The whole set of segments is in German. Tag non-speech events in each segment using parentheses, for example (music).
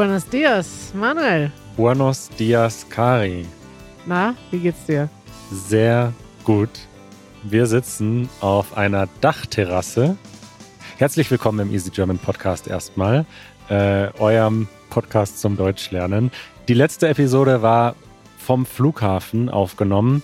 Buenos dias, Manuel. Buenos dias, Kari. Na, wie geht's dir? Sehr gut. Wir sitzen auf einer Dachterrasse. Herzlich willkommen im Easy German Podcast erstmal, äh, eurem Podcast zum Deutschlernen. Die letzte Episode war vom Flughafen aufgenommen.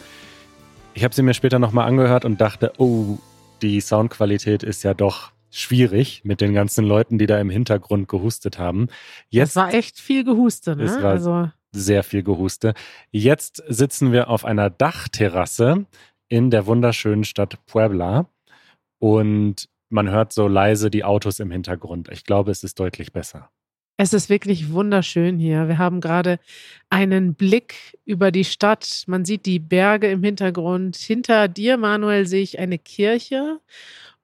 Ich habe sie mir später nochmal angehört und dachte, oh, die Soundqualität ist ja doch schwierig mit den ganzen Leuten, die da im Hintergrund gehustet haben. Jetzt es war echt viel Gehuste, ne? Es war also sehr viel Gehuste. Jetzt sitzen wir auf einer Dachterrasse in der wunderschönen Stadt Puebla und man hört so leise die Autos im Hintergrund. Ich glaube, es ist deutlich besser. Es ist wirklich wunderschön hier. Wir haben gerade einen Blick über die Stadt. Man sieht die Berge im Hintergrund. Hinter dir, Manuel, sehe ich eine Kirche.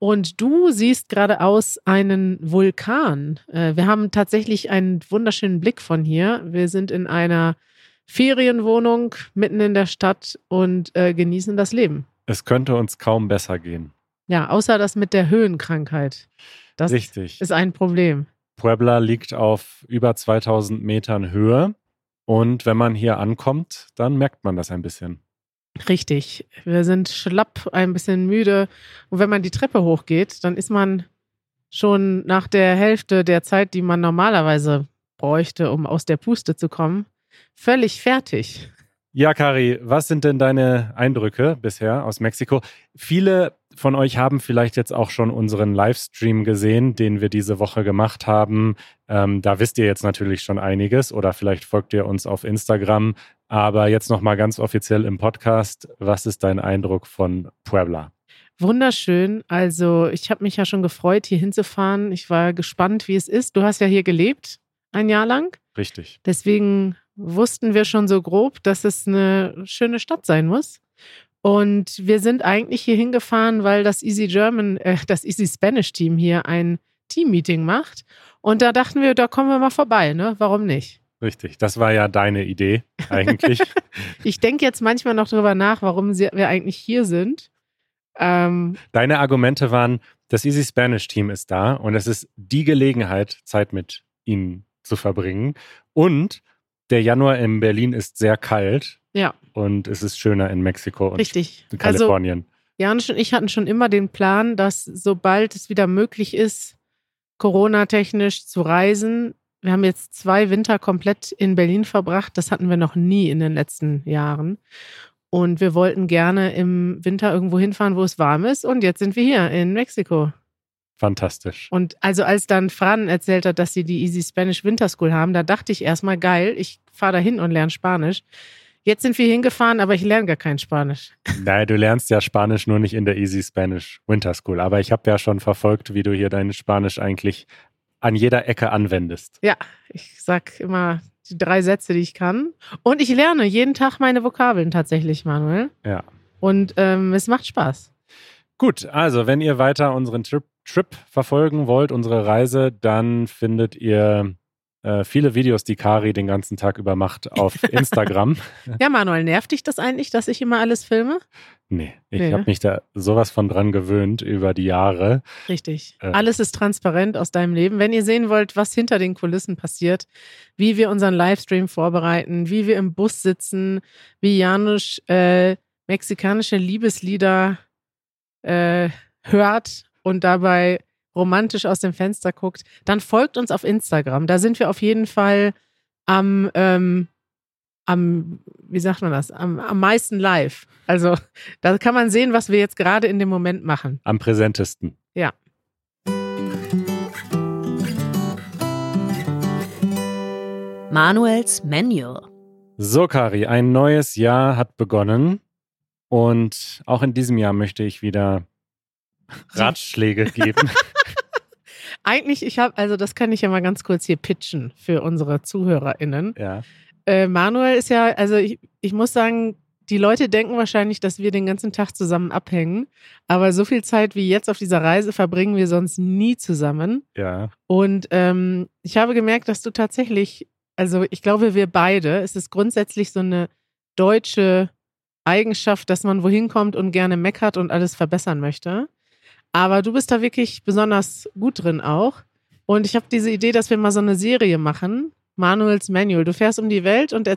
Und du siehst geradeaus einen Vulkan. Äh, wir haben tatsächlich einen wunderschönen Blick von hier. Wir sind in einer Ferienwohnung mitten in der Stadt und äh, genießen das Leben. Es könnte uns kaum besser gehen. Ja, außer das mit der Höhenkrankheit. Das Richtig. ist ein Problem. Puebla liegt auf über 2000 Metern Höhe. Und wenn man hier ankommt, dann merkt man das ein bisschen. Richtig. Wir sind schlapp, ein bisschen müde. Und wenn man die Treppe hochgeht, dann ist man schon nach der Hälfte der Zeit, die man normalerweise bräuchte, um aus der Puste zu kommen, völlig fertig. Ja, Kari, was sind denn deine Eindrücke bisher aus Mexiko? Viele von euch haben vielleicht jetzt auch schon unseren Livestream gesehen, den wir diese Woche gemacht haben. Ähm, da wisst ihr jetzt natürlich schon einiges oder vielleicht folgt ihr uns auf Instagram. Aber jetzt nochmal ganz offiziell im Podcast. Was ist dein Eindruck von Puebla? Wunderschön. Also ich habe mich ja schon gefreut, hier hinzufahren. Ich war gespannt, wie es ist. Du hast ja hier gelebt, ein Jahr lang. Richtig. Deswegen wussten wir schon so grob, dass es eine schöne Stadt sein muss. Und wir sind eigentlich hier hingefahren, weil das Easy German, äh, das Easy Spanish Team hier ein Team-Meeting macht. Und da dachten wir, da kommen wir mal vorbei, ne? Warum nicht? Richtig, das war ja deine Idee eigentlich. (laughs) ich denke jetzt manchmal noch drüber nach, warum wir eigentlich hier sind. Ähm, Deine Argumente waren, das Easy Spanish Team ist da und es ist die Gelegenheit, Zeit mit ihnen zu verbringen. Und der Januar in Berlin ist sehr kalt. Ja. Und es ist schöner in Mexiko und Richtig. in Kalifornien. Also, Janusz und ich hatten schon immer den Plan, dass sobald es wieder möglich ist, Corona-technisch zu reisen, wir haben jetzt zwei Winter komplett in Berlin verbracht. Das hatten wir noch nie in den letzten Jahren. Und wir wollten gerne im Winter irgendwo hinfahren, wo es warm ist. Und jetzt sind wir hier in Mexiko. Fantastisch. Und also als dann Fran erzählt hat, dass sie die Easy Spanish Winter School haben, da dachte ich erstmal, geil, ich fahre da hin und lerne Spanisch. Jetzt sind wir hingefahren, aber ich lerne gar kein Spanisch. (laughs) Nein, du lernst ja Spanisch nur nicht in der Easy Spanish Winter School. Aber ich habe ja schon verfolgt, wie du hier dein Spanisch eigentlich an jeder Ecke anwendest. Ja, ich sag immer die drei Sätze, die ich kann. Und ich lerne jeden Tag meine Vokabeln tatsächlich, Manuel. Ja. Und ähm, es macht Spaß. Gut, also wenn ihr weiter unseren Trip Trip verfolgen wollt, unsere Reise, dann findet ihr äh, viele Videos, die Kari den ganzen Tag über macht, auf (laughs) Instagram. ja, Manuel, nervt dich das eigentlich, dass ich immer alles filme? Nee, ich nee, habe ne? mich da sowas von dran gewöhnt über die Jahre. Richtig. Äh, alles ist transparent aus deinem Leben. Wenn ihr sehen wollt, was hinter den Kulissen passiert, wie wir unseren Livestream vorbereiten, wie wir im Bus sitzen, wie Janusz äh, mexikanische Liebeslieder äh, hört und dabei romantisch aus dem Fenster guckt, dann folgt uns auf Instagram. Da sind wir auf jeden Fall am, ähm, am wie sagt man das, am, am meisten live. Also da kann man sehen, was wir jetzt gerade in dem Moment machen. Am präsentesten. Ja. Manuels Manual. So, Kari, ein neues Jahr hat begonnen. Und auch in diesem Jahr möchte ich wieder (laughs) Ratschläge geben. (laughs) Eigentlich, ich habe, also das kann ich ja mal ganz kurz hier pitchen für unsere ZuhörerInnen. Ja. Äh, Manuel ist ja, also ich, ich muss sagen, die Leute denken wahrscheinlich, dass wir den ganzen Tag zusammen abhängen. Aber so viel Zeit wie jetzt auf dieser Reise verbringen wir sonst nie zusammen. Ja. Und ähm, ich habe gemerkt, dass du tatsächlich, also ich glaube, wir beide, es ist grundsätzlich so eine deutsche Eigenschaft, dass man wohin kommt und gerne meckert und alles verbessern möchte. Aber du bist da wirklich besonders gut drin auch. Und ich habe diese Idee, dass wir mal so eine Serie machen, Manuels Manual. Du fährst um die Welt und,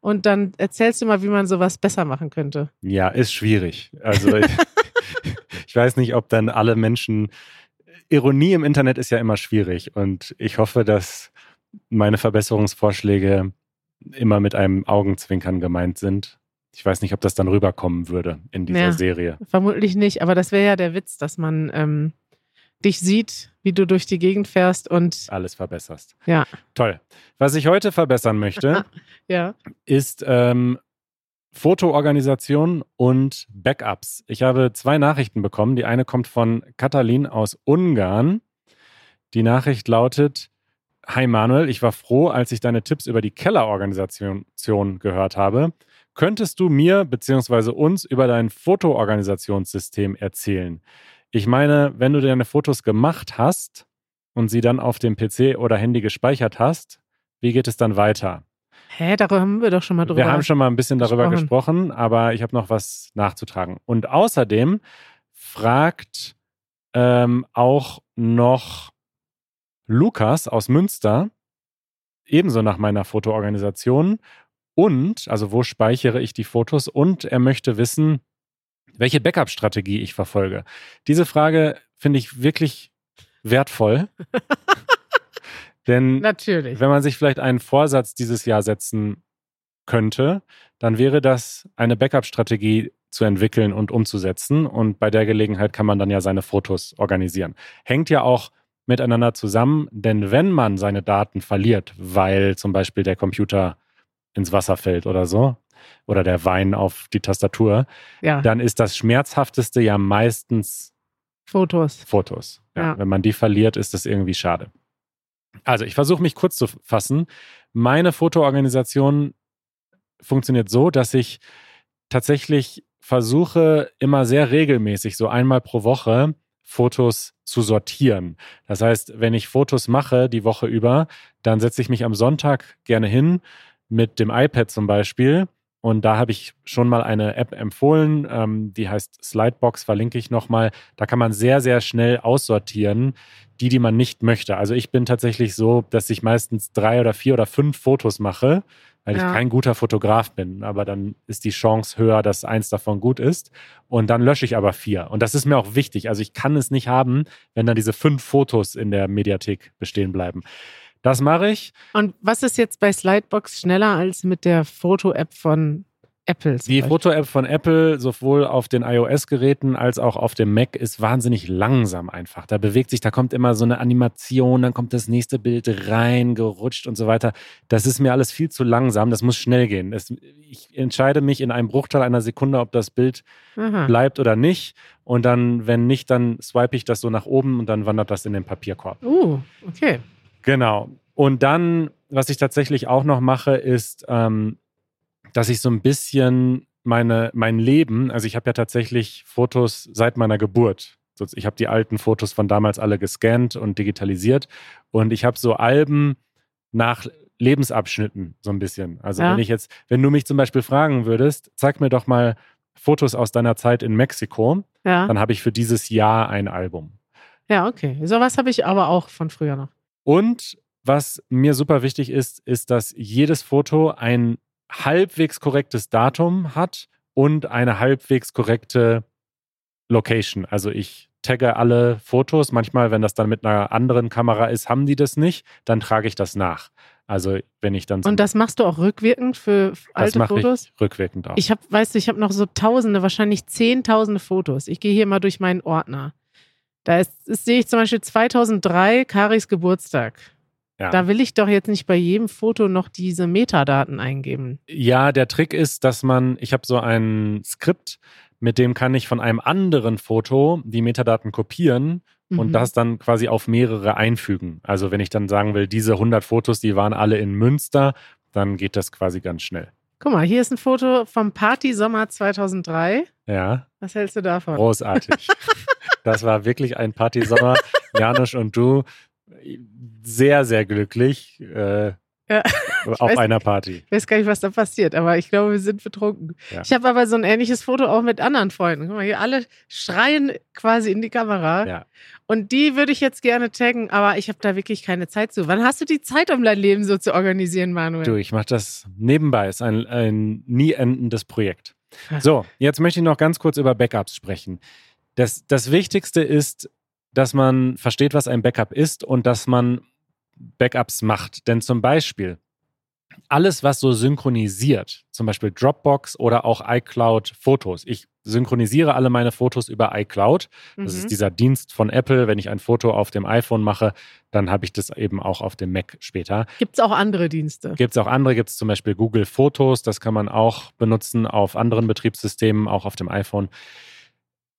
und dann erzählst du mal, wie man sowas besser machen könnte. Ja, ist schwierig. Also ich, (laughs) ich weiß nicht, ob dann alle Menschen. Ironie im Internet ist ja immer schwierig und ich hoffe, dass meine Verbesserungsvorschläge immer mit einem Augenzwinkern gemeint sind. Ich weiß nicht, ob das dann rüberkommen würde in dieser Ja. Serie. Vermutlich nicht, aber das wäre ja der Witz, dass man ähm, dich sieht, wie du durch die Gegend fährst und Alles verbesserst. Ja. Toll. Was ich heute verbessern möchte, (laughs) ja. ist ähm, Fotoorganisation und Backups. Ich habe zwei Nachrichten bekommen. Die eine kommt von Katalin aus Ungarn. Die Nachricht lautet: Hi Manuel, ich war froh, als ich deine Tipps über die Kellerorganisation gehört habe. Könntest du mir bzw. uns über dein Fotoorganisationssystem erzählen? Ich meine, wenn du deine Fotos gemacht hast und sie dann auf dem PC oder Handy gespeichert hast, wie geht es dann weiter? Hä, darüber haben wir doch schon mal drüber. Wir haben schon mal ein bisschen darüber gesprochen. gesprochen, aber ich habe noch was nachzutragen. Und außerdem fragt ähm, auch noch Lukas aus Münster ebenso nach meiner Fotoorganisation und, also wo speichere ich die Fotos und er möchte wissen, welche Backup-Strategie ich verfolge. Diese Frage finde ich wirklich wertvoll. (laughs) Denn Natürlich. wenn man sich vielleicht einen Vorsatz dieses Jahr setzen könnte, dann wäre das eine Backup-Strategie zu entwickeln und umzusetzen. Und bei der Gelegenheit kann man dann ja seine Fotos organisieren. Hängt ja auch miteinander zusammen, denn wenn man seine Daten verliert, weil zum Beispiel der Computer ins Wasser fällt oder so, oder der Wein auf die Tastatur, Ja, dann ist das Schmerzhafteste ja meistens Fotos. Fotos. Ja, Ja. Wenn man die verliert, ist das irgendwie schade. Also, ich versuche mich kurz zu fassen. Meine Fotoorganisation funktioniert so, dass ich tatsächlich versuche, immer sehr regelmäßig, so einmal pro Woche, Fotos zu sortieren. Das heißt, wenn ich Fotos mache die Woche über, dann setze ich mich am Sonntag gerne hin mit dem iPad zum Beispiel. Und da habe ich schon mal eine App empfohlen, ähm, die heißt Slidebox, verlinke ich nochmal. Da kann man sehr, sehr schnell aussortieren, die, die man nicht möchte. Also ich bin tatsächlich so, dass ich meistens drei oder vier oder fünf Fotos mache, weil Ja. ich kein guter Fotograf bin. Aber dann ist die Chance höher, dass eins davon gut ist. Und dann lösche ich aber vier. Und das ist mir auch wichtig. Also ich kann es nicht haben, wenn dann diese fünf Fotos in der Mediathek bestehen bleiben. Das mache ich. Und was ist jetzt bei Slidebox schneller als mit der Foto-App von Apple? Die? Foto-App von Apple, sowohl auf den iOS-Geräten als auch auf dem Mac, ist wahnsinnig langsam einfach. Da bewegt sich, da kommt immer so eine Animation, dann kommt das nächste Bild rein, gerutscht und so weiter. Das ist mir alles viel zu langsam. Das muss schnell gehen. Es, ich entscheide mich in einem Bruchteil einer Sekunde, ob das Bild Aha. bleibt oder nicht. Und dann, wenn nicht, dann swipe ich das so nach oben und dann wandert das in den Papierkorb. Uh, okay. Genau. Und dann, was ich tatsächlich auch noch mache, ist, ähm, dass ich so ein bisschen meine, mein Leben, also ich habe ja tatsächlich Fotos seit meiner Geburt. Ich habe die alten Fotos von damals alle gescannt und digitalisiert. Und ich habe so Alben nach Lebensabschnitten so ein bisschen. Also Ja. wenn ich jetzt, wenn du mich zum Beispiel fragen würdest, zeig mir doch mal Fotos aus deiner Zeit in Mexiko, Ja. dann habe ich für dieses Jahr ein Album. Ja, okay. Sowas habe ich aber auch von früher noch. Und was mir super wichtig ist, ist, dass jedes Foto ein halbwegs korrektes Datum hat und eine halbwegs korrekte Location. Also ich tagge alle Fotos. Manchmal, wenn das dann mit einer anderen Kamera ist, haben die das nicht. Dann trage ich das nach. Also wenn ich dann zum- Und das machst du auch rückwirkend für das alte mache Fotos? ich rückwirkend auch. Ich habe, weißt du, ich habe noch so tausende, wahrscheinlich zehntausende Fotos. Ich gehe hier mal durch meinen Ordner. Da ist, ist, sehe ich zum Beispiel 2003 Karis Geburtstag. ja. Da will ich doch jetzt nicht bei jedem Foto noch diese Metadaten eingeben. Ja, der Trick ist, dass man, ich habe so ein Skript, mit dem kann ich von einem anderen Foto die Metadaten kopieren und Mhm. das dann quasi auf mehrere einfügen. Also wenn ich dann sagen will, diese 100 Fotos, die waren alle in Münster, dann geht das quasi ganz schnell. Guck mal, hier ist ein Foto vom Party Sommer 2003. Ja, Was hältst du davon? großartig. (laughs) das war wirklich ein Partysommer. (laughs) Janusz und du sehr, sehr glücklich. Äh, Ja. auf weiß- einer Party. Ich weiß gar nicht, was da passiert, aber ich glaube, wir sind betrunken. Ja. Ich habe aber so ein ähnliches Foto auch mit anderen Freunden. Guck mal, hier alle schreien quasi in die Kamera. Ja. Und die würde ich jetzt gerne taggen, aber ich habe da wirklich keine Zeit zu. Wann hast du die Zeit, um dein Leben so zu organisieren, Manuel? Du, ich mache das nebenbei. Ist ein, ein nie endendes Projekt. So, jetzt möchte ich noch ganz kurz über Backups sprechen. Das, das Wichtigste ist, dass man versteht, was ein Backup ist und dass man Backups macht. Denn zum Beispiel alles, was so synchronisiert, zum Beispiel Dropbox oder auch iCloud Fotos. Ich synchronisiere alle meine Fotos über iCloud. Das Mhm. ist dieser Dienst von Apple. Wenn ich ein Foto auf dem iPhone mache, dann habe ich das eben auch auf dem Mac später. Gibt es auch andere Dienste? Gibt es auch andere, gibt es zum Beispiel Google Fotos, das kann man auch benutzen auf anderen Betriebssystemen, auch auf dem iPhone.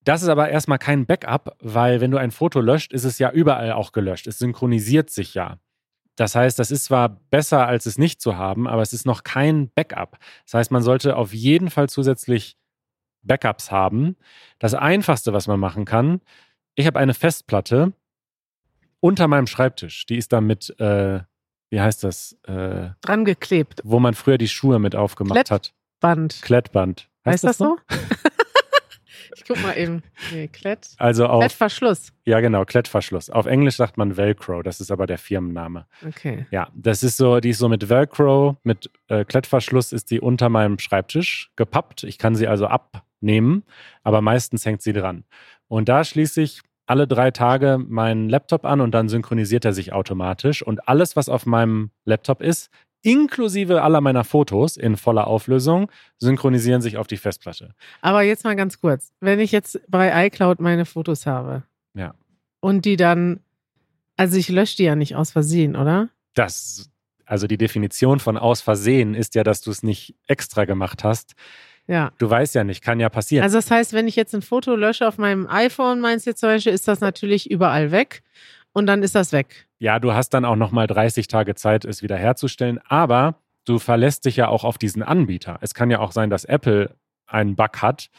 Das ist aber erstmal kein Backup, weil wenn du ein Foto löscht, ist es ja überall auch gelöscht. Es synchronisiert sich ja. Das heißt, das ist zwar besser, als es nicht zu haben, aber es ist noch kein Backup. Das heißt, man sollte auf jeden Fall zusätzlich Backups haben. Das Einfachste, was man machen kann, ich habe eine Festplatte unter meinem Schreibtisch. Die ist da mit, äh, wie heißt das, äh, Dran geklebt. wo man früher die Schuhe mit aufgemacht Klett- hat. Band. Klettband. Heißt das noch? so? (laughs) ich guck mal eben. Nee, Klett. Also auf, Klettverschluss. ja genau, Klettverschluss. Auf Englisch sagt man Velcro, das ist aber der Firmenname. Okay. Ja, das ist so, die ist so mit Velcro, mit äh, Klettverschluss ist die unter meinem Schreibtisch gepappt. Ich kann sie also abnehmen, aber meistens hängt sie dran. Und da schließe ich alle drei Tage meinen Laptop an und dann synchronisiert er sich automatisch. Und alles, was auf meinem Laptop ist, inklusive aller meiner Fotos in voller Auflösung, synchronisieren sich auf die Festplatte. Aber jetzt mal ganz kurz. Wenn ich jetzt bei iCloud meine Fotos habe Ja. und die dann, also ich lösche die ja nicht aus Versehen, oder? Das, also die Definition von aus Versehen ist ja, dass du es nicht extra gemacht hast. Ja. Du weißt ja nicht, kann ja passieren. Also das heißt, wenn ich jetzt ein Foto lösche auf meinem iPhone, meinst du jetzt zum Beispiel, ist das natürlich überall weg und dann ist das weg. Ja, du hast dann auch nochmal 30 Tage Zeit, es wiederherzustellen, aber du verlässt dich ja auch auf diesen Anbieter. Es kann ja auch sein, dass Apple einen Bug hat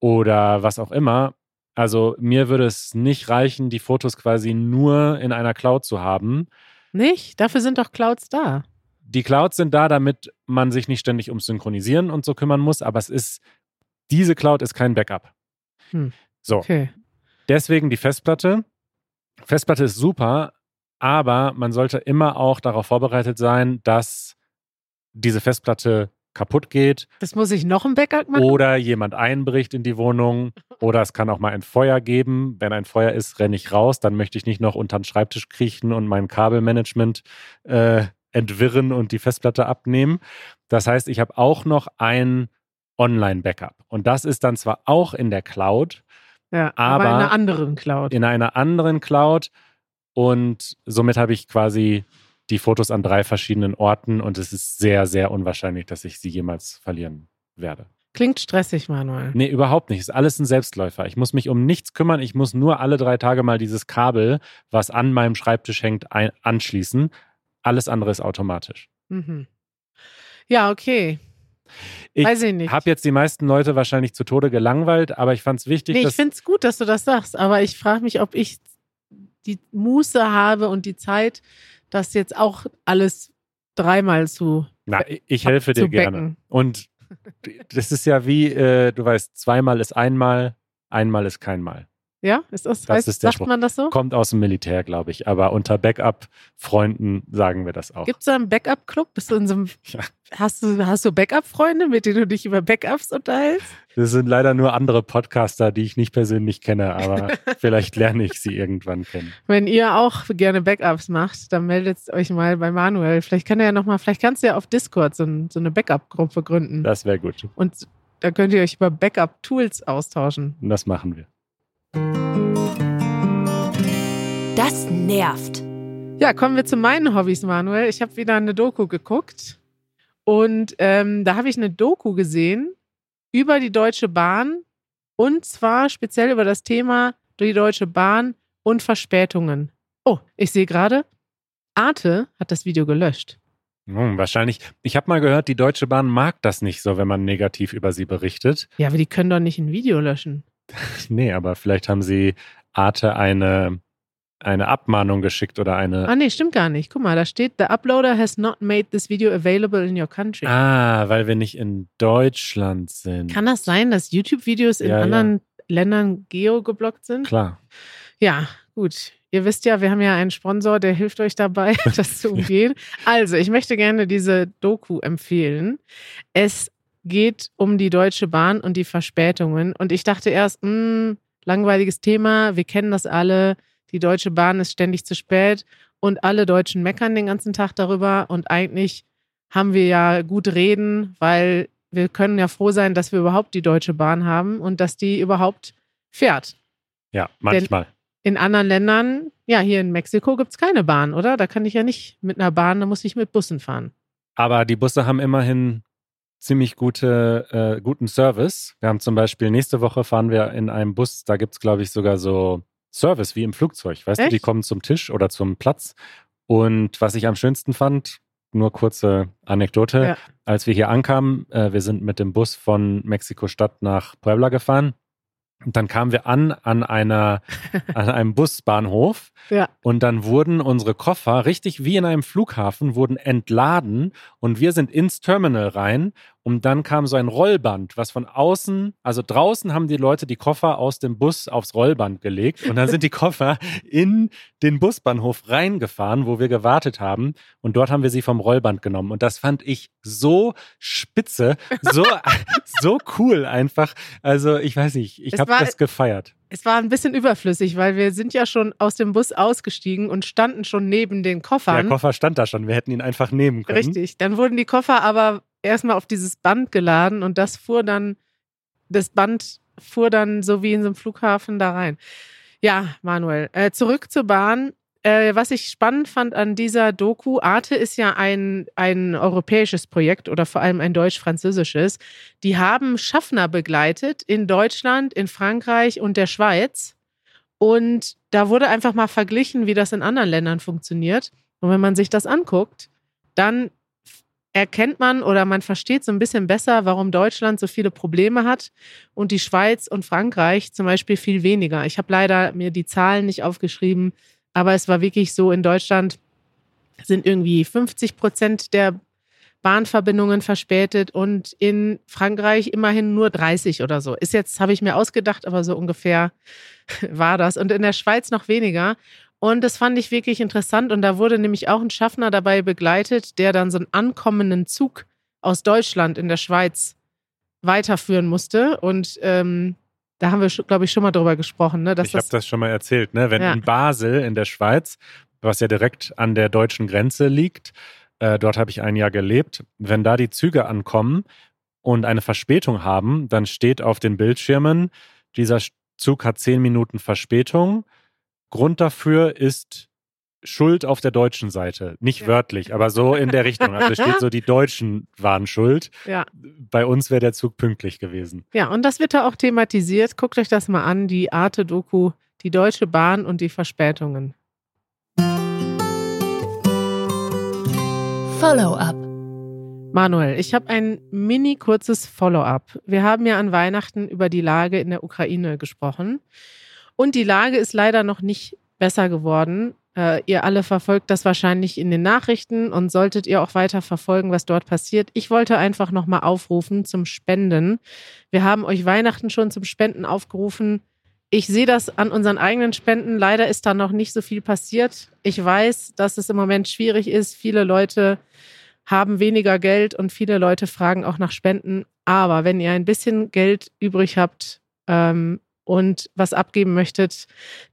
oder was auch immer. Also mir würde es nicht reichen, die Fotos quasi nur in einer Cloud zu haben. Nicht? Dafür sind doch Clouds da. Die Clouds sind da, damit man sich nicht ständig ums Synchronisieren und so kümmern muss, aber es ist, diese Cloud ist kein Backup. Hm. So, Okay. Deswegen die Festplatte. Festplatte ist super, aber man sollte immer auch darauf vorbereitet sein, dass diese Festplatte kaputt geht Das muss ich noch ein Backup machen? oder jemand einbricht in die Wohnung oder es kann auch mal ein Feuer geben. Wenn ein Feuer ist, renne ich raus, dann möchte ich nicht noch unter den Schreibtisch kriechen und mein Kabelmanagement äh, entwirren und die Festplatte abnehmen. Das heißt, ich habe auch noch ein Online-Backup und das ist dann zwar auch in der Cloud, ja, aber, aber in einer anderen Cloud. in einer anderen Cloud und somit habe ich quasi die Fotos an drei verschiedenen Orten und es ist sehr, sehr unwahrscheinlich, dass ich sie jemals verlieren werde. Klingt stressig, Manuel. Nee, überhaupt nicht. Ist alles ein Selbstläufer. Ich muss mich um nichts kümmern. Ich muss nur alle drei Tage mal dieses Kabel, was an meinem Schreibtisch hängt, anschließen. Alles andere ist automatisch. Mhm. Ja, okay. Ich Weiß ich nicht. habe jetzt die meisten Leute wahrscheinlich zu Tode gelangweilt, aber ich fand es wichtig, Nee, ich finde es gut, dass du das sagst, aber ich frage mich, ob ich die Muße habe und die Zeit, das jetzt auch alles dreimal zu, Na, ich helfe dir gerne. becken. Und das ist ja wie, äh, du weißt, zweimal ist einmal, einmal ist keinmal. Ja, ist das, Das heißt, ist der sagt Spruch. man das so? Kommt aus dem Militär, glaube ich. Aber unter Backup-Freunden sagen wir das auch. Gibt es da einen Backup-Club? Bist du in so einem, (laughs) Ja. hast du, hast du Backup-Freunde, mit denen du dich über Backups unterhältst? Das sind leider nur andere Podcaster, die ich nicht persönlich kenne, aber (laughs) vielleicht lerne ich sie irgendwann kennen. Wenn ihr auch gerne Backups macht, dann meldet euch mal bei Manuel. Vielleicht kann er ja noch mal, vielleicht kannst du ja auf Discord so, ein, so eine Backup-Gruppe gründen. Das wäre gut. Und da könnt ihr euch über Backup-Tools austauschen. Und das machen wir. Das nervt. Ja, kommen wir zu meinen Hobbys, Manuel. Ich habe wieder eine Doku geguckt und ähm, da habe ich eine Doku gesehen über die Deutsche Bahn und zwar speziell über das Thema die Deutsche Bahn und Verspätungen. Oh, ich sehe gerade, Arte hat das Video gelöscht. Hm, wahrscheinlich. Ich habe mal gehört, die Deutsche Bahn mag das nicht so, wenn man negativ über sie berichtet. Ja, aber die können doch nicht ein Video löschen. (laughs) Nee, aber vielleicht haben sie Arte eine eine Abmahnung geschickt oder eine. Ah, nee, stimmt gar nicht. Guck mal, da steht, the uploader has not made this video available in your country. Ah, weil wir nicht in Deutschland sind. Kann das sein, dass YouTube-Videos in Ja, ja. anderen Ländern geo-geblockt sind? Klar. Ja, gut. Ihr wisst ja, wir haben ja einen Sponsor, der hilft euch dabei, (laughs) das zu umgehen. (laughs) Also, ich möchte gerne diese Doku empfehlen. Es geht um die Deutsche Bahn und die Verspätungen. Und ich dachte erst, mh, langweiliges Thema, wir kennen das alle. Die Deutsche Bahn ist ständig zu spät und alle Deutschen meckern den ganzen Tag darüber. Und eigentlich haben wir ja gut reden, weil wir können ja froh sein, dass wir überhaupt die Deutsche Bahn haben und dass die überhaupt fährt. Ja, manchmal. In anderen Ländern, ja, hier in Mexiko gibt es keine Bahn, oder? Da kann ich ja nicht mit einer Bahn, da muss ich mit Bussen fahren. Aber die Busse haben immerhin ziemlich gute, äh, guten Service. Wir haben zum Beispiel nächste Woche fahren wir in einem Bus, da gibt es, glaube ich, sogar so Service wie im Flugzeug. Weißt du, die Echt? kommen zum Tisch oder zum Platz. Und was ich am schönsten fand, nur kurze Anekdote, Ja. als wir hier ankamen, äh, wir sind mit dem Bus von Mexiko-Stadt nach Puebla gefahren. Und dann kamen wir an an einer, (laughs) an einem Busbahnhof Ja. und dann wurden unsere Koffer, richtig wie in einem Flughafen, wurden entladen und wir sind ins Terminal rein und dann kam so ein Rollband, was von außen, also draußen haben die Leute die Koffer aus dem Bus aufs Rollband gelegt und dann sind die Koffer in den Busbahnhof reingefahren, wo wir gewartet haben und dort haben wir sie vom Rollband genommen und das fand ich so spitze, so, (laughs) so cool einfach. Also ich weiß nicht, ich habe das gefeiert. Es war ein bisschen überflüssig, weil wir sind ja schon aus dem Bus ausgestiegen und standen schon neben den Der Koffern. Koffer stand da schon, wir hätten ihn einfach nehmen können. Richtig. Dann wurden die Koffer aber erstmal auf dieses Band geladen und das fuhr dann, das Band fuhr dann so wie in so einem Flughafen da rein. Ja, Manuel. Äh, zurück zur Bahn. Äh, was ich spannend fand an dieser Doku, Arte ist ja ein, ein europäisches Projekt oder vor allem ein deutsch-französisches. Die haben Schaffner begleitet in Deutschland, in Frankreich und der Schweiz. Und da wurde einfach mal verglichen, wie das in anderen Ländern funktioniert. Und wenn man sich das anguckt, dann erkennt man oder man versteht so ein bisschen besser, warum Deutschland so viele Probleme hat und die Schweiz und Frankreich zum Beispiel viel weniger. Ich habe leider mir die Zahlen nicht aufgeschrieben, aber es war wirklich so, in Deutschland sind irgendwie 50 Prozent der Bahnverbindungen verspätet und in Frankreich immerhin nur 30 oder so. Ist jetzt, habe ich mir ausgedacht, aber so ungefähr (laughs) war das. Und in der Schweiz noch weniger. Und das fand ich wirklich interessant. Und da wurde nämlich auch ein Schaffner dabei begleitet, der dann so einen ankommenden Zug aus Deutschland in der Schweiz weiterführen musste. Und ähm, da haben wir, glaube ich, schon mal drüber gesprochen, ne? ich habe das, das schon mal erzählt, ne? Wenn Ja. in Basel in der Schweiz, was ja direkt an der deutschen Grenze liegt, äh, dort habe ich ein Jahr gelebt, wenn da die Züge ankommen und eine Verspätung haben, dann steht auf den Bildschirmen, dieser Zug hat zehn Minuten Verspätung. Grund dafür ist Schuld auf der deutschen Seite. Nicht Ja. wörtlich, aber so in der Richtung. Also steht so, die Deutschen waren schuld. ja. Bei uns wäre der Zug pünktlich gewesen. ja, und das wird da auch thematisiert. Guckt euch das mal an, die Arte-Doku, die Deutsche Bahn und die Verspätungen. Follow-up. Manuel, ich habe ein mini kurzes Follow-up. Wir haben ja an Weihnachten über die Lage in der Ukraine gesprochen. Und die Lage ist leider noch nicht besser geworden. Äh, ihr alle verfolgt das wahrscheinlich in den Nachrichten und solltet ihr auch weiter verfolgen, was dort passiert. Ich wollte einfach nochmal aufrufen zum Spenden. Wir haben euch Weihnachten schon zum Spenden aufgerufen. Ich sehe das an unseren eigenen Spenden. Leider ist da noch nicht so viel passiert. Ich weiß, dass es im Moment schwierig ist. Viele Leute haben weniger Geld und viele Leute fragen auch nach Spenden. Aber wenn ihr ein bisschen Geld übrig habt ähm, und was abgeben möchtet,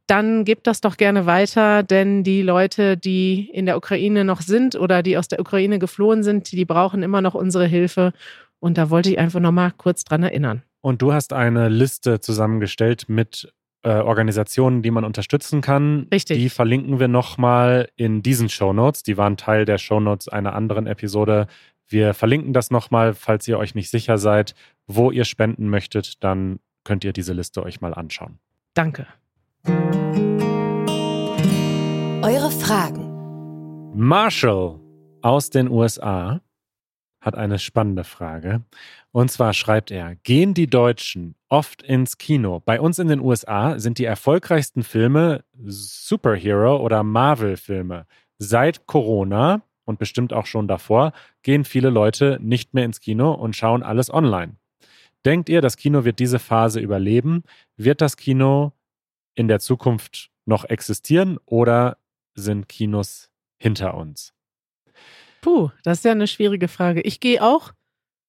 dann gebt das doch gerne weiter, denn die Leute, die in der Ukraine noch sind oder die aus der Ukraine geflohen sind, die brauchen immer noch unsere Hilfe. Und da wollte ich einfach nochmal kurz dran erinnern. Und du hast eine Liste zusammengestellt mit äh, Organisationen, die man unterstützen kann. Richtig. Die verlinken wir nochmal in diesen Shownotes. Die waren Teil der Shownotes einer anderen Episode. Wir verlinken das nochmal, falls ihr euch nicht sicher seid, wo ihr spenden möchtet, dann könnt ihr diese Liste euch mal anschauen. Danke. Eure Fragen. Marshall aus den USA hat eine spannende Frage. Und zwar schreibt er, gehen die Deutschen oft ins Kino? Bei uns in den USA sind die erfolgreichsten Filme Superhero- oder Marvel-Filme. Seit Corona und bestimmt auch schon davor gehen viele Leute nicht mehr ins Kino und schauen alles online. Denkt ihr, das Kino wird diese Phase überleben? Wird das Kino in der Zukunft noch existieren oder sind Kinos hinter uns? Puh, das ist ja eine schwierige Frage. Ich gehe auch.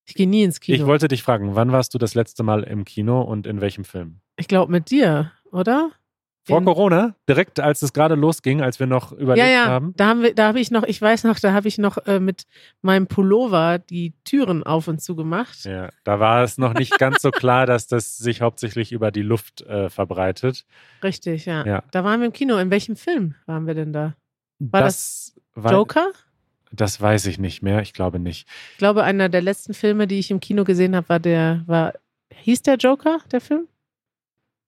Ich gehe nie ins Kino. Ich wollte dich fragen, wann warst du das letzte Mal im Kino und in welchem Film? Ich glaube mit dir, oder? Vor In- Corona, direkt als es gerade losging, als wir noch überlegt ja, ja, haben. da haben wir, da habe ich noch, ich weiß noch, da habe ich noch äh, mit meinem Pullover die Türen auf und zu gemacht. Ja, da war es noch nicht ganz so klar, dass das sich hauptsächlich über die Luft äh, verbreitet. Richtig, ja. Ja. Da waren wir im Kino. In welchem Film waren wir denn da? War das, war, Joker? Das weiß ich nicht mehr. Ich glaube nicht. Ich glaube, einer der letzten Filme, die ich im Kino gesehen habe, war der, war, hieß der Joker, der Film?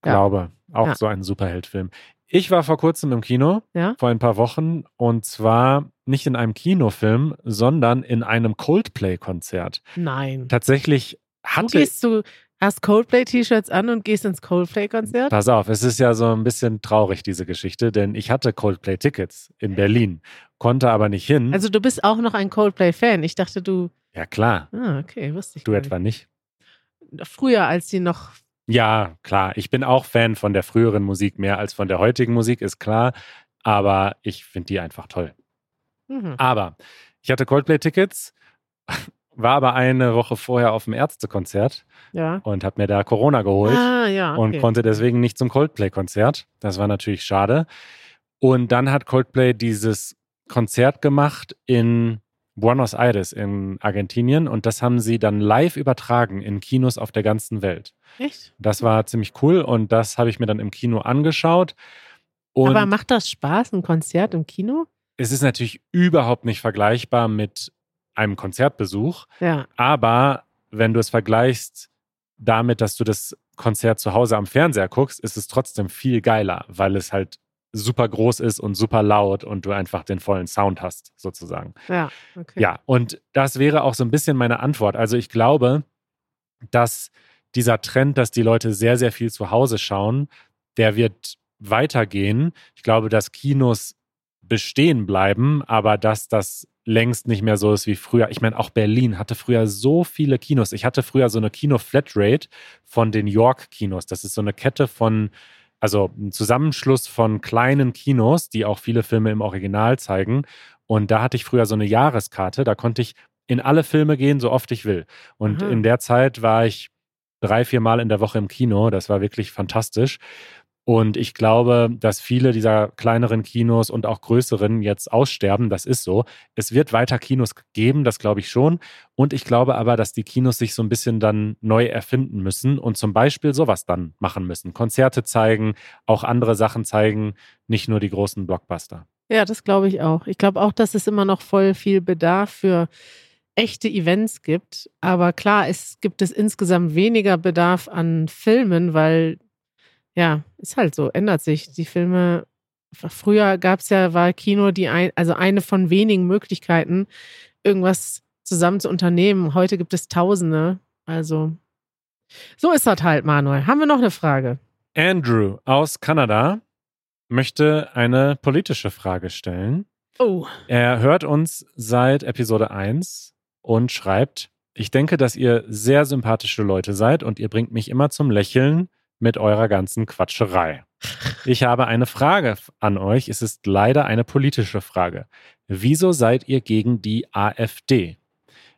Ja. Glaube. Auch Ja. so ein Superheltfilm. Ich war vor kurzem im Kino, Ja. vor ein paar Wochen, und zwar nicht in einem Kinofilm, sondern in einem Coldplay-Konzert. Nein. Tatsächlich Du hatte gehst du, hast Coldplay-T-Shirts an und gehst ins Coldplay-Konzert? Pass auf, es ist ja so ein bisschen traurig, diese Geschichte, denn ich hatte Coldplay-Tickets in Berlin, konnte aber nicht hin. Also du bist auch noch ein Coldplay-Fan. Ich dachte, du, ja, klar. ah, okay, wusste ich Du etwa nicht. Früher, als sie noch, Ja, klar. Ich bin auch Fan von der früheren Musik mehr als von der heutigen Musik, ist klar. Aber ich finde die einfach toll. mhm. Aber ich hatte Coldplay-Tickets, (laughs) war aber eine Woche vorher auf dem Ärztekonzert ja. und habe mir da Corona geholt. Ah, ja, und okay. konnte deswegen nicht zum Coldplay-Konzert. Das war natürlich schade. Und dann hat Coldplay dieses Konzert gemacht in Buenos Aires in Argentinien und das haben sie dann live übertragen in Kinos auf der ganzen Welt. Echt? Das war ziemlich cool und das habe ich mir dann im Kino angeschaut. Und Aber macht das Spaß, ein Konzert im Kino? es ist natürlich überhaupt nicht vergleichbar mit einem Konzertbesuch. Ja. Aber wenn du es vergleichst damit, dass du das Konzert zu Hause am Fernseher guckst, ist es trotzdem viel geiler, weil es halt super groß ist und super laut und du einfach den vollen Sound hast, sozusagen. Ja, okay. Ja, und das wäre auch so ein bisschen meine Antwort. Also ich glaube, dass dieser Trend, dass die Leute sehr, sehr viel zu Hause schauen, der wird weitergehen. Ich glaube, dass Kinos bestehen bleiben, aber dass das längst nicht mehr so ist wie früher. Ich meine, auch Berlin hatte früher so viele Kinos. Ich hatte früher so eine Kino-Flatrate von den York-Kinos. Das ist so eine Kette von, also ein Zusammenschluss von kleinen Kinos, die auch viele Filme im Original zeigen. Und da hatte ich früher so eine Jahreskarte. Da konnte ich in alle Filme gehen, so oft ich will. Und Aha. in der Zeit war ich drei, vier Mal in der Woche im Kino. Das war wirklich fantastisch. Und ich glaube, dass viele dieser kleineren Kinos und auch größeren jetzt aussterben. Das ist so. Es wird weiter Kinos geben, das glaube ich schon. Und ich glaube aber, dass die Kinos sich so ein bisschen dann neu erfinden müssen und zum Beispiel sowas dann machen müssen. Konzerte zeigen, auch andere Sachen zeigen, nicht nur die großen Blockbuster. Ja, das glaube ich auch. Ich glaube auch, dass es immer noch voll viel Bedarf für echte Events gibt. Aber klar, es gibt es insgesamt weniger Bedarf an Filmen, weil ja, ist halt so, ändert sich. Die Filme, früher gab es ja, war Kino die ein, also eine von wenigen Möglichkeiten, irgendwas zusammen zu unternehmen. Heute gibt es Tausende. Also so ist das halt, Manuel. Haben wir noch eine Frage? Andrew aus Kanada möchte eine politische Frage stellen. Oh, Er hört uns seit Episode 1 und schreibt, ich denke, dass ihr sehr sympathische Leute seid und ihr bringt mich immer zum Lächeln mit eurer ganzen Quatscherei. Ich habe eine Frage an euch. Es ist leider eine politische Frage. Wieso seid ihr gegen die AfD?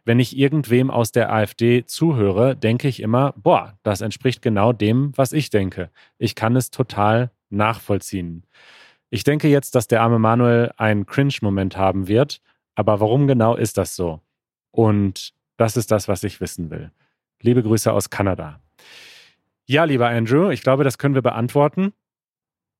Wenn ich irgendwem aus der AfD zuhöre, denke ich immer, boah, das entspricht genau dem, was ich denke. Ich kann es total nachvollziehen. Ich denke jetzt, dass der arme Manuel einen Cringe-Moment haben wird, aber warum genau ist das so? Und das ist das, was ich wissen will. Liebe Grüße aus Kanada. Ja, lieber Andrew, ich glaube, das können wir beantworten.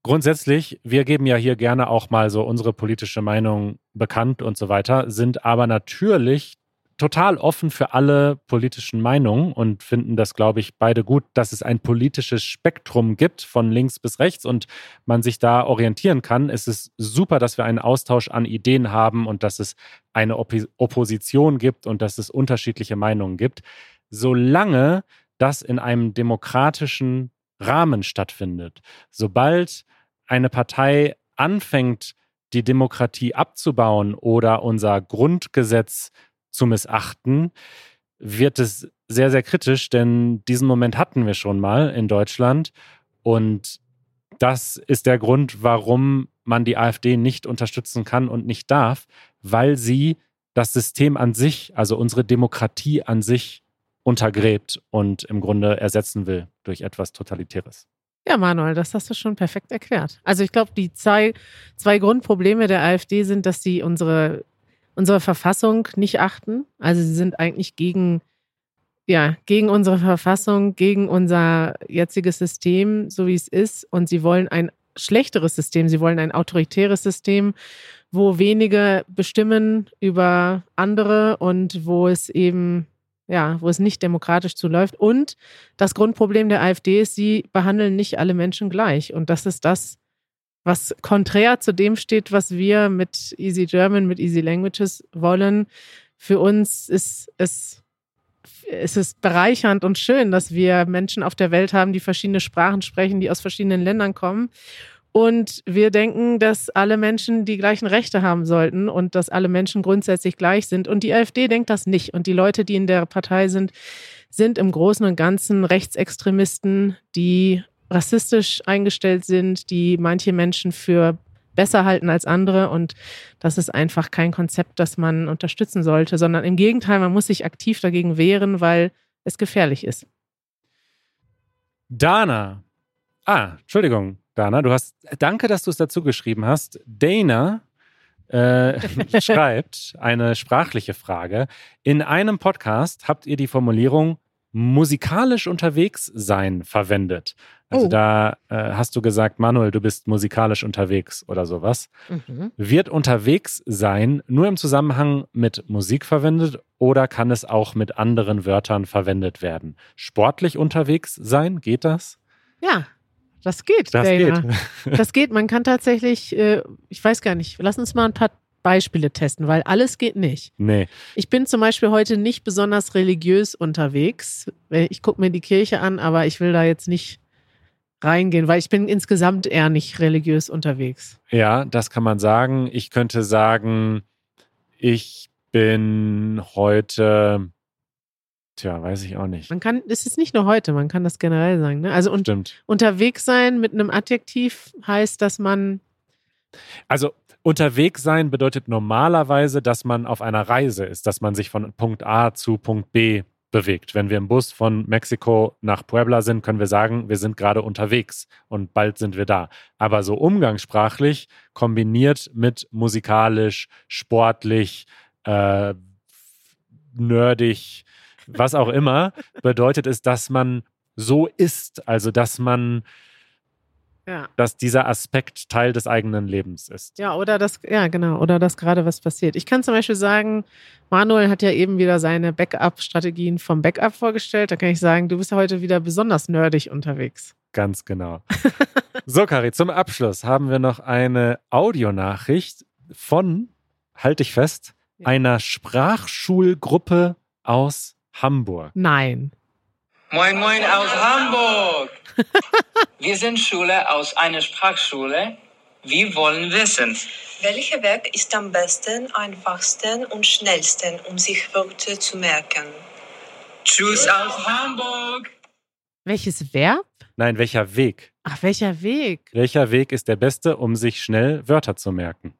Grundsätzlich, wir geben ja hier gerne auch mal so unsere politische Meinung bekannt und so weiter, sind aber natürlich total offen für alle politischen Meinungen und finden das, glaube ich, beide gut, dass es ein politisches Spektrum gibt von links bis rechts und man sich da orientieren kann. Es ist super, dass wir einen Austausch an Ideen haben und dass es eine Opp Opposition gibt und dass es unterschiedliche Meinungen gibt, solange das in einem demokratischen Rahmen stattfindet. Sobald eine Partei anfängt, die Demokratie abzubauen oder unser Grundgesetz zu missachten, wird es sehr, sehr kritisch, denn diesen Moment hatten wir schon mal in Deutschland. Und das ist der Grund, warum man die AfD nicht unterstützen kann und nicht darf, weil sie das System an sich, also unsere Demokratie an sich untergräbt und im Grunde ersetzen will durch etwas Totalitäres. Ja, Manuel, das hast du schon perfekt erklärt. Also ich glaube, die zwei, zwei Grundprobleme der AfD sind, dass sie unsere, unsere Verfassung nicht achten. Also sie sind eigentlich gegen, ja, gegen unsere Verfassung, gegen unser jetziges System, so wie es ist. Und sie wollen ein schlechteres System. Sie wollen ein autoritäres System, wo wenige bestimmen über andere und wo es eben ja, wo es nicht demokratisch zuläuft. Und das Grundproblem der AfD ist, sie behandeln nicht alle Menschen gleich. Und das ist das, was konträr zu dem steht, was wir mit Easy German, mit Easy Languages wollen. Für uns ist es, es ist bereichernd und schön, dass wir Menschen auf der Welt haben, die verschiedene Sprachen sprechen, die aus verschiedenen Ländern kommen. Und wir denken, dass alle Menschen die gleichen Rechte haben sollten und dass alle Menschen grundsätzlich gleich sind. Und die AfD denkt das nicht. Und die Leute, die in der Partei sind, sind im Großen und Ganzen Rechtsextremisten, die rassistisch eingestellt sind, die manche Menschen für besser halten als andere. Und das ist einfach kein Konzept, das man unterstützen sollte, sondern im Gegenteil, man muss sich aktiv dagegen wehren, weil es gefährlich ist. Dana. Ah, Entschuldigung. Dana, du hast, danke, dass du es dazu geschrieben hast. Dana äh, (laughs) schreibt eine sprachliche Frage. In einem Podcast habt ihr die Formulierung musikalisch unterwegs sein verwendet. Also oh. da äh, hast du gesagt, Manuel, du bist musikalisch unterwegs oder sowas. Mhm. Wird unterwegs sein nur im Zusammenhang mit Musik verwendet oder kann es auch mit anderen Wörtern verwendet werden? Sportlich unterwegs sein, geht das? Ja, das geht. Das Dana. geht. (laughs) das geht. Man kann tatsächlich, äh, ich weiß gar nicht, lass uns mal ein paar Beispiele testen, weil alles geht nicht. Nee. Ich bin zum Beispiel heute nicht besonders religiös unterwegs. Ich gucke mir die Kirche an, aber ich will da jetzt nicht reingehen, weil ich bin insgesamt eher nicht religiös unterwegs. Ja, das kann man sagen. Ich könnte sagen, ich bin heute Tja, weiß ich auch nicht. Man kann, es ist nicht nur heute, man kann das generell sagen. Ne? Also Stimmt. unterwegs sein mit einem Adjektiv heißt, dass man. Also unterwegs sein bedeutet normalerweise, dass man auf einer Reise ist, dass man sich von Punkt A zu Punkt B bewegt. Wenn wir im Bus von Mexiko nach Puebla sind, können wir sagen, wir sind gerade unterwegs und bald sind wir da. Aber so umgangssprachlich kombiniert mit musikalisch, sportlich, äh, nerdig, was auch immer, bedeutet es, dass man so ist, also dass man ja. dass dieser Aspekt Teil des eigenen Lebens ist. Ja, oder das, ja, genau, oder dass gerade was passiert. Ich kann zum Beispiel sagen, Manuel hat ja eben wieder seine Backup-Strategien vom Backup vorgestellt. Da kann ich sagen, du bist ja heute wieder besonders nerdig unterwegs. Ganz genau. (laughs) so, Kari, zum Abschluss haben wir noch eine Audionachricht von, halte ich fest, ja. einer Sprachschulgruppe aus Hamburg. Nein. Moin, moin aus Hamburg. (laughs) Wir sind Schule aus einer Sprachschule. Wir wollen wissen. Welcher Weg ist am besten, einfachsten und schnellsten, um sich Wörter zu merken? Tschüss aus Hamburg. Welches Verb? Nein, welcher Weg? Ach, welcher Weg? Welcher Weg ist der beste, um sich schnell Wörter zu merken?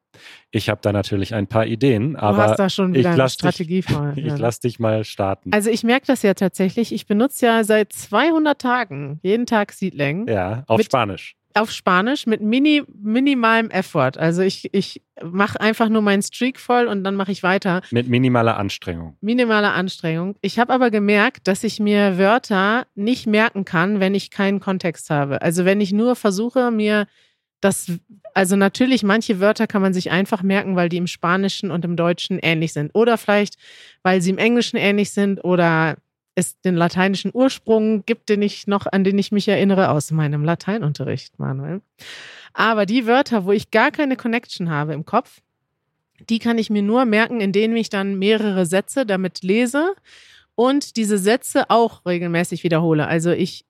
Ich habe da natürlich ein paar Ideen, du aber hast da schon wieder ich eine lass Strategie dich, vor. (laughs) ich lass dich mal starten. Also ich merke das ja tatsächlich. Ich benutze ja seit 200 Tagen jeden Tag Seedling ja, auf mit- Spanisch. auf Spanisch mit mini, minimalem Effort. Also ich, ich mache einfach nur meinen Streak voll und dann mache ich weiter. Mit minimaler Anstrengung. Minimale Anstrengung. Ich habe aber gemerkt, dass ich mir Wörter nicht merken kann, wenn ich keinen Kontext habe. Also wenn ich nur versuche, mir das, also natürlich, manche Wörter kann man sich einfach merken, weil die im Spanischen und im Deutschen ähnlich sind. Oder vielleicht, weil sie im Englischen ähnlich sind oder es den lateinischen Ursprung gibt, den ich noch, an den ich mich erinnere aus meinem Lateinunterricht, Manuel. Aber die Wörter, wo ich gar keine Connection habe im Kopf, die kann ich mir nur merken, indem ich dann mehrere Sätze damit lese und diese Sätze auch regelmäßig wiederhole. Also ich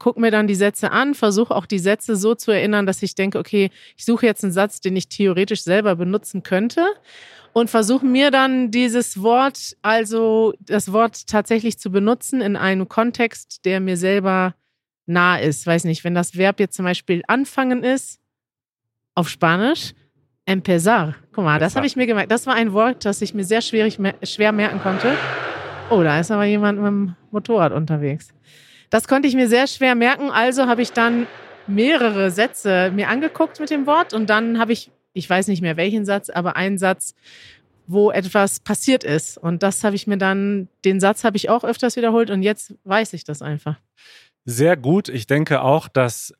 gucke mir dann die Sätze an, versuche auch die Sätze so zu erinnern, dass ich denke, okay, ich suche jetzt einen Satz, den ich theoretisch selber benutzen könnte und versuche mir dann dieses Wort, also das Wort tatsächlich zu benutzen in einem Kontext, der mir selber nah ist. Weiß nicht, wenn das Verb jetzt zum Beispiel anfangen ist, auf Spanisch, empezar. Guck mal, das habe ich mir gemerkt. Das war ein Wort, das ich mir sehr schwierig, schwer merken konnte. Oh, da ist aber jemand mit dem Motorrad unterwegs. Das konnte ich mir sehr schwer merken, also habe ich dann mehrere Sätze mir angeguckt mit dem Wort und dann habe ich, ich weiß nicht mehr welchen Satz, aber einen Satz, wo etwas passiert ist. Und das habe ich mir dann, den Satz habe ich auch öfters wiederholt und jetzt weiß ich das einfach. Sehr gut. Ich denke auch, dass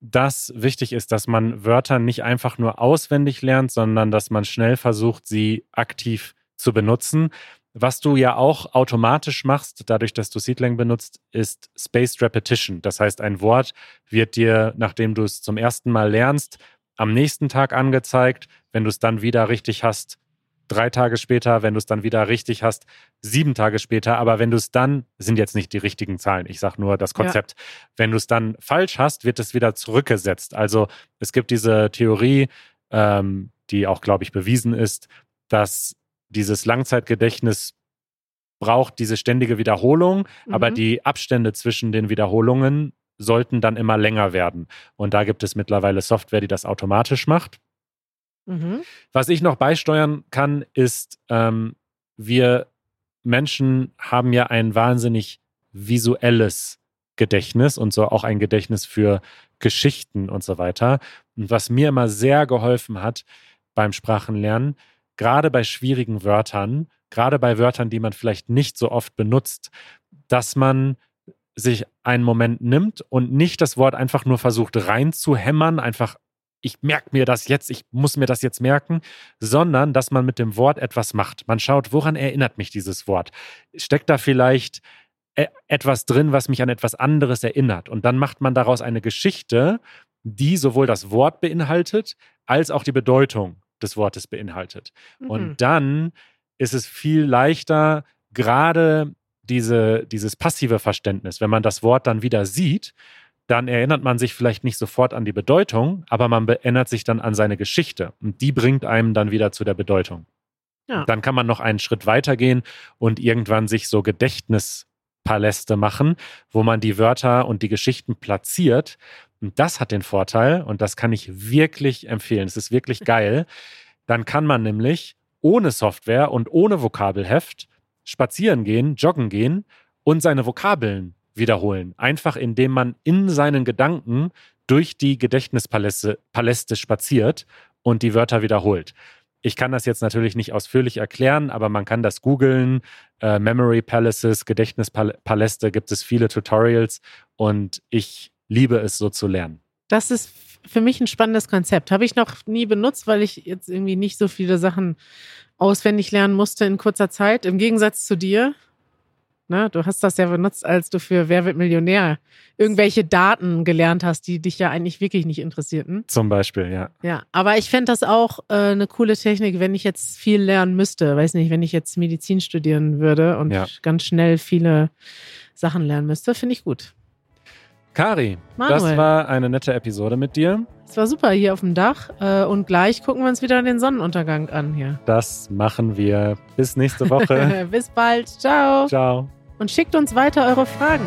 das wichtig ist, dass man Wörter nicht einfach nur auswendig lernt, sondern dass man schnell versucht, sie aktiv zu benutzen. Was du ja auch automatisch machst, dadurch, dass du Seedlang benutzt, ist Spaced Repetition. Das heißt, ein Wort wird dir, nachdem du es zum ersten Mal lernst, am nächsten Tag angezeigt. Wenn du es dann wieder richtig hast, drei Tage später, wenn du es dann wieder richtig hast, sieben Tage später. Aber wenn du es dann, sind jetzt nicht die richtigen Zahlen, ich sage nur das Konzept, ja. wenn du es dann falsch hast, wird es wieder zurückgesetzt. Also es gibt diese Theorie, ähm, die auch, glaube ich, bewiesen ist, dass dieses Langzeitgedächtnis braucht diese ständige Wiederholung, mhm. aber die Abstände zwischen den Wiederholungen sollten dann immer länger werden. Und da gibt es mittlerweile Software, die das automatisch macht. Mhm. Was ich noch beisteuern kann, ist, ähm, wir Menschen haben ja ein wahnsinnig visuelles Gedächtnis und so auch ein Gedächtnis für Geschichten und so weiter. Und was mir immer sehr geholfen hat beim Sprachenlernen, gerade bei schwierigen Wörtern, gerade bei Wörtern, die man vielleicht nicht so oft benutzt, dass man sich einen Moment nimmt und nicht das Wort einfach nur versucht reinzuhämmern, einfach ich merke mir das jetzt, ich muss mir das jetzt merken, sondern dass man mit dem Wort etwas macht. Man schaut, woran erinnert mich dieses Wort? Steckt da vielleicht e-, etwas drin, was mich an etwas anderes erinnert? Und dann macht man daraus eine Geschichte, die sowohl das Wort beinhaltet, als auch die Bedeutung des Wortes beinhaltet. Mhm. Und dann ist es viel leichter, gerade diese, dieses passive Verständnis, wenn man das Wort dann wieder sieht, dann erinnert man sich vielleicht nicht sofort an die Bedeutung, aber man erinnert sich dann an seine Geschichte. Und die bringt einem dann wieder zu der Bedeutung. Ja. Dann kann man noch einen Schritt weitergehen und irgendwann sich so Gedächtnispaläste machen, wo man die Wörter und die Geschichten platziert und das hat den Vorteil, und das kann ich wirklich empfehlen, es ist wirklich (laughs) geil, dann kann man nämlich ohne Software und ohne Vokabelheft spazieren gehen, joggen gehen und seine Vokabeln wiederholen. Einfach indem man in seinen Gedanken durch die Gedächtnispaläste Paläste spaziert und die Wörter wiederholt. Ich kann das jetzt natürlich nicht ausführlich erklären, aber man kann das googeln. Äh, Memory Palaces, Gedächtnispaläste gibt es viele Tutorials und ich liebe es so zu lernen. Das ist für mich ein spannendes Konzept. Habe ich noch nie benutzt, weil ich jetzt irgendwie nicht so viele Sachen auswendig lernen musste in kurzer Zeit. Im Gegensatz zu dir. Ne, du hast das ja benutzt, als du für Wer wird Millionär irgendwelche Daten gelernt hast, die dich ja eigentlich wirklich nicht interessierten. Zum Beispiel, ja. Ja, aber ich fände das auch äh, eine coole Technik, wenn ich jetzt viel lernen müsste. Weiß nicht, wenn ich jetzt Medizin studieren würde und ja. ganz schnell viele Sachen lernen müsste, finde ich gut. Kari, Manuel. das war eine nette Episode mit dir. Es war super hier auf dem Dach äh, und gleich gucken wir uns wieder den Sonnenuntergang an hier. Das machen wir. Bis nächste Woche. (laughs) Bis bald. Ciao. Ciao. Und schickt uns weiter eure Fragen.